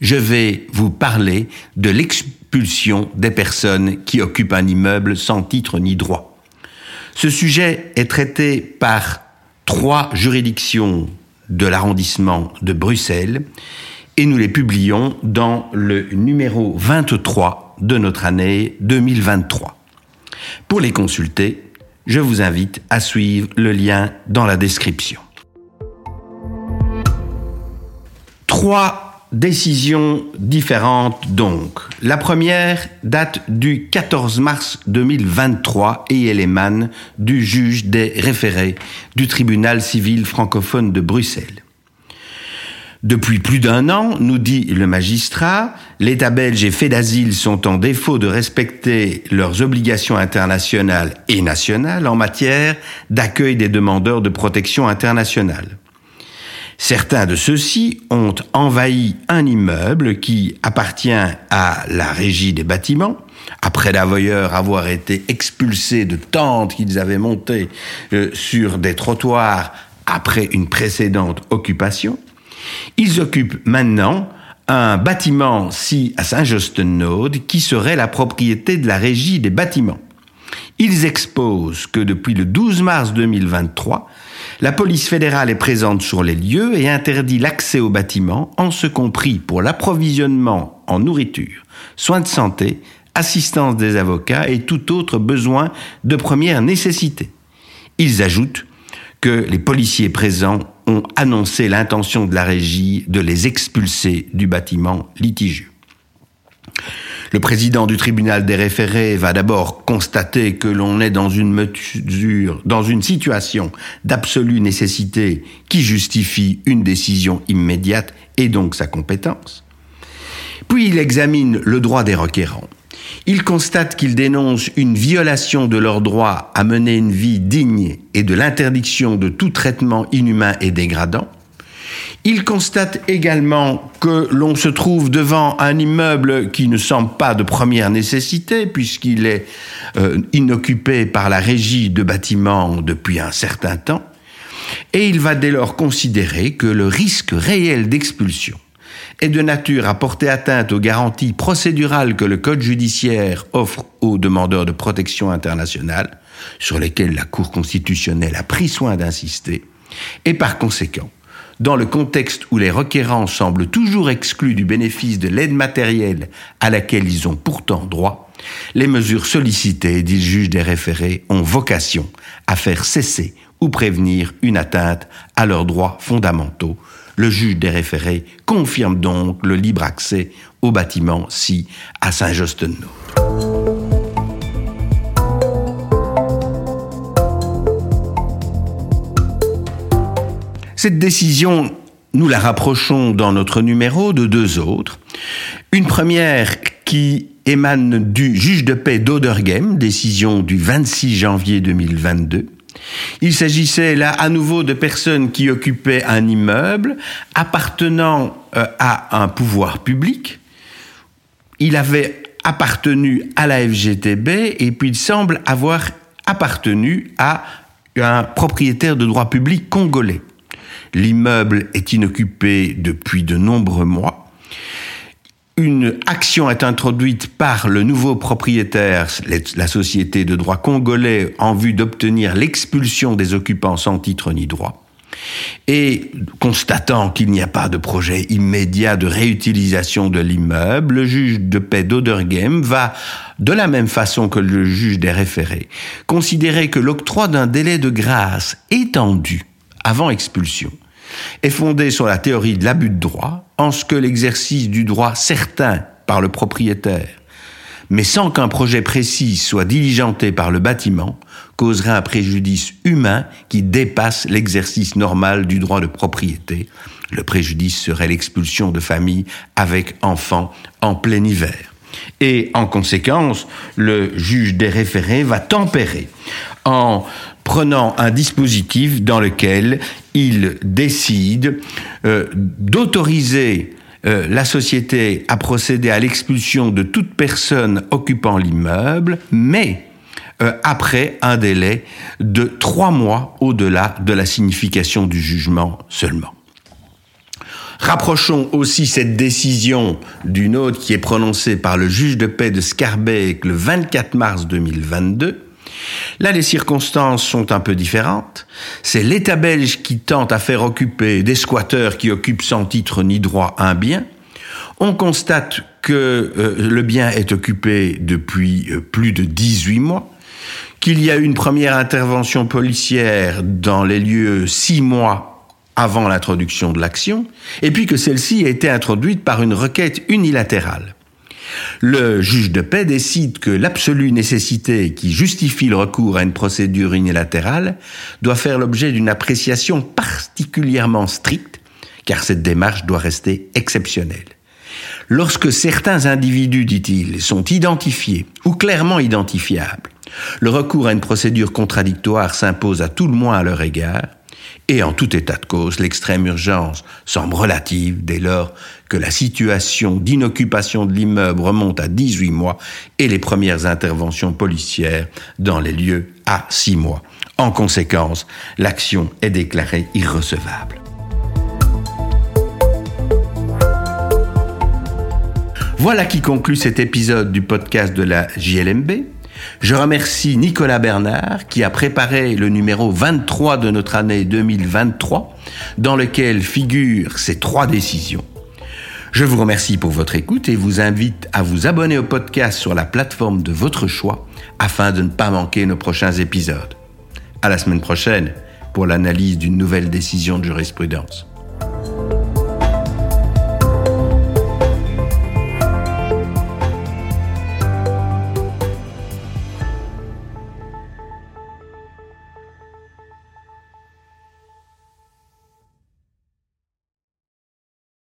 je vais vous parler de l'expulsion des personnes qui occupent un immeuble sans titre ni droit. Ce sujet est traité par trois juridictions de l'arrondissement de Bruxelles et nous les publions dans le numéro 23 de notre année 2023. Pour les consulter, je vous invite à suivre le lien dans la description. Trois Décisions différentes donc. La première date du 14 mars 2023 et elle émane du juge des référés du tribunal civil francophone de Bruxelles. Depuis plus d'un an, nous dit le magistrat, l'État belge et fait d'asile sont en défaut de respecter leurs obligations internationales et nationales en matière d'accueil des demandeurs de protection internationale. Certains de ceux-ci ont envahi un immeuble qui appartient à la régie des bâtiments, après d'ailleurs avoir été expulsés de tentes qu'ils avaient montées euh, sur des trottoirs après une précédente occupation. Ils occupent maintenant un bâtiment si à Saint-Josten-Node qui serait la propriété de la régie des bâtiments. Ils exposent que depuis le 12 mars 2023, la police fédérale est présente sur les lieux et interdit l'accès aux bâtiments, en ce compris pour l'approvisionnement en nourriture, soins de santé, assistance des avocats et tout autre besoin de première nécessité. Ils ajoutent que les policiers présents ont annoncé l'intention de la régie de les expulser du bâtiment litigieux. Le président du tribunal des référés va d'abord constater que l'on est dans une mesure, dans une situation d'absolue nécessité qui justifie une décision immédiate et donc sa compétence. Puis il examine le droit des requérants. Il constate qu'ils dénoncent une violation de leur droit à mener une vie digne et de l'interdiction de tout traitement inhumain et dégradant. Il constate également que l'on se trouve devant un immeuble qui ne semble pas de première nécessité puisqu'il est euh, inoccupé par la régie de bâtiments depuis un certain temps. Et il va dès lors considérer que le risque réel d'expulsion est de nature à porter atteinte aux garanties procédurales que le Code judiciaire offre aux demandeurs de protection internationale, sur lesquelles la Cour constitutionnelle a pris soin d'insister, et par conséquent dans le contexte où les requérants semblent toujours exclus du bénéfice de l'aide matérielle à laquelle ils ont pourtant droit, les mesures sollicitées, dit le juge des référés, ont vocation à faire cesser ou prévenir une atteinte à leurs droits fondamentaux. Le juge des référés confirme donc le libre accès au bâtiment si à Saint-Jostenot. Cette décision, nous la rapprochons dans notre numéro de deux autres. Une première qui émane du juge de paix d'Oderghem, décision du 26 janvier 2022. Il s'agissait là à nouveau de personnes qui occupaient un immeuble appartenant euh, à un pouvoir public. Il avait appartenu à la FGTB et puis il semble avoir appartenu à un propriétaire de droit public congolais. L'immeuble est inoccupé depuis de nombreux mois. Une action est introduite par le nouveau propriétaire, la société de droit congolais, en vue d'obtenir l'expulsion des occupants sans titre ni droit. Et constatant qu'il n'y a pas de projet immédiat de réutilisation de l'immeuble, le juge de paix d'Oderghem va, de la même façon que le juge des référés, considérer que l'octroi d'un délai de grâce étendu avant expulsion est fondée sur la théorie de l'abus de droit, en ce que l'exercice du droit certain par le propriétaire, mais sans qu'un projet précis soit diligenté par le bâtiment, causerait un préjudice humain qui dépasse l'exercice normal du droit de propriété. Le préjudice serait l'expulsion de familles avec enfants en plein hiver. Et en conséquence, le juge des référés va tempérer en prenant un dispositif dans lequel il décide euh, d'autoriser euh, la société à procéder à l'expulsion de toute personne occupant l'immeuble, mais euh, après un délai de trois mois au-delà de la signification du jugement seulement. Rapprochons aussi cette décision d'une autre qui est prononcée par le juge de paix de Scarbeck le 24 mars 2022. Là, les circonstances sont un peu différentes. C'est l'État belge qui tente à faire occuper des squatteurs qui occupent sans titre ni droit un bien. On constate que euh, le bien est occupé depuis euh, plus de 18 mois, qu'il y a eu une première intervention policière dans les lieux six mois avant l'introduction de l'action, et puis que celle-ci a été introduite par une requête unilatérale. Le juge de paix décide que l'absolue nécessité qui justifie le recours à une procédure unilatérale doit faire l'objet d'une appréciation particulièrement stricte, car cette démarche doit rester exceptionnelle. Lorsque certains individus, dit-il, sont identifiés ou clairement identifiables, le recours à une procédure contradictoire s'impose à tout le moins à leur égard, et en tout état de cause, l'extrême urgence semble relative dès lors que la situation d'inoccupation de l'immeuble remonte à 18 mois et les premières interventions policières dans les lieux à 6 mois. En conséquence, l'action est déclarée irrecevable. Voilà qui conclut cet épisode du podcast de la JLMB. Je remercie Nicolas Bernard qui a préparé le numéro 23 de notre année 2023 dans lequel figurent ces trois décisions. Je vous remercie pour votre écoute et vous invite à vous abonner au podcast sur la plateforme de votre choix afin de ne pas manquer nos prochains épisodes. À la semaine prochaine pour l'analyse d'une nouvelle décision de jurisprudence.